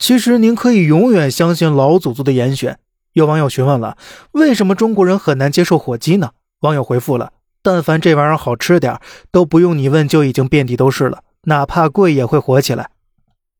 其实您可以永远相信老祖宗的严选。有网友询问了，为什么中国人很难接受火鸡呢？网友回复了：但凡这玩意儿好吃点都不用你问就已经遍地都是了，哪怕贵也会火起来。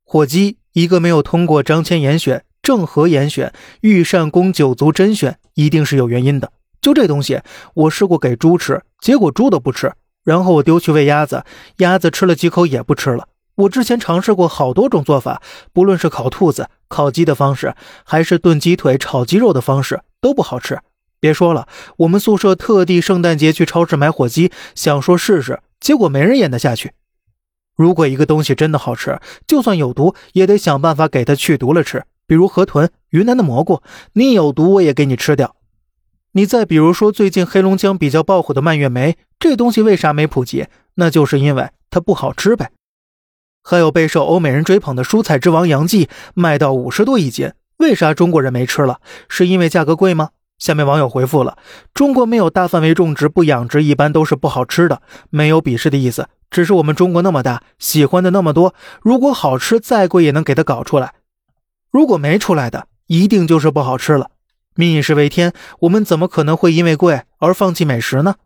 火鸡一个没有通过张骞严选、郑和严选、御膳宫九族甄选，一定是有原因的。就这东西，我试过给猪吃，结果猪都不吃。然后我丢去喂鸭子，鸭子吃了几口也不吃了。我之前尝试过好多种做法，不论是烤兔子、烤鸡的方式，还是炖鸡腿、炒鸡肉的方式，都不好吃。别说了，我们宿舍特地圣诞节去超市买火鸡，想说试试，结果没人咽得下去。如果一个东西真的好吃，就算有毒，也得想办法给它去毒了吃。比如河豚、云南的蘑菇，你有毒我也给你吃掉。你再比如说最近黑龙江比较爆火的蔓越莓，这东西为啥没普及？那就是因为它不好吃呗。还有备受欧美人追捧的蔬菜之王杨记，卖到五十多一斤，为啥中国人没吃了？是因为价格贵吗？下面网友回复了：中国没有大范围种植，不养殖，一般都是不好吃的，没有鄙视的意思，只是我们中国那么大，喜欢的那么多，如果好吃，再贵也能给它搞出来。如果没出来的，一定就是不好吃了。民以食为天，我们怎么可能会因为贵而放弃美食呢？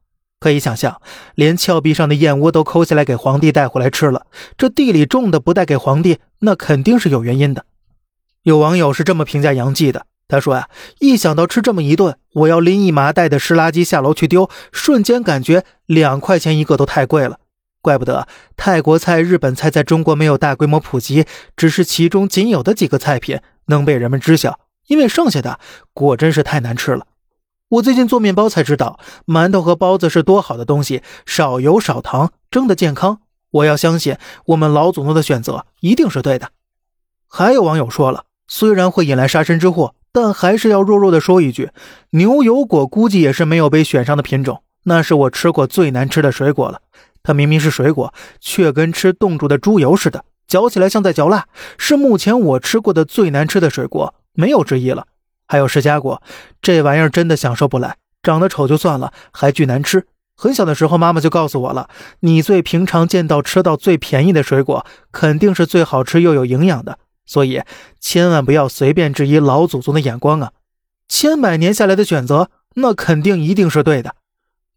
可以想象，连峭壁上的燕窝都抠下来给皇帝带回来吃了，这地里种的不带给皇帝，那肯定是有原因的。有网友是这么评价杨记的，他说呀，一想到吃这么一顿，我要拎一麻袋的湿垃圾下楼去丢，瞬间感觉两块钱一个都太贵了。怪不得泰国菜、日本菜在中国没有大规模普及，只是其中仅有的几个菜品能被人们知晓。因为剩下的果真是太难吃了。我最近做面包才知道，馒头和包子是多好的东西，少油少糖，蒸的健康。我要相信我们老祖宗的选择一定是对的。还有网友说了，虽然会引来杀身之祸，但还是要弱弱的说一句：牛油果估计也是没有被选上的品种，那是我吃过最难吃的水果了。它明明是水果，却跟吃冻住的猪油似的，嚼起来像在嚼蜡，是目前我吃过的最难吃的水果。没有之一了。还有释迦果，这玩意儿真的享受不来，长得丑就算了，还巨难吃。很小的时候，妈妈就告诉我了：你最平常见到吃到最便宜的水果，肯定是最好吃又有营养的。所以千万不要随便质疑老祖宗的眼光啊！千百年下来的选择，那肯定一定是对的。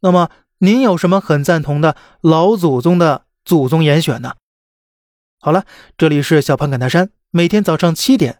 那么您有什么很赞同的老祖宗的祖宗严选呢？好了，这里是小胖侃大山，每天早上七点。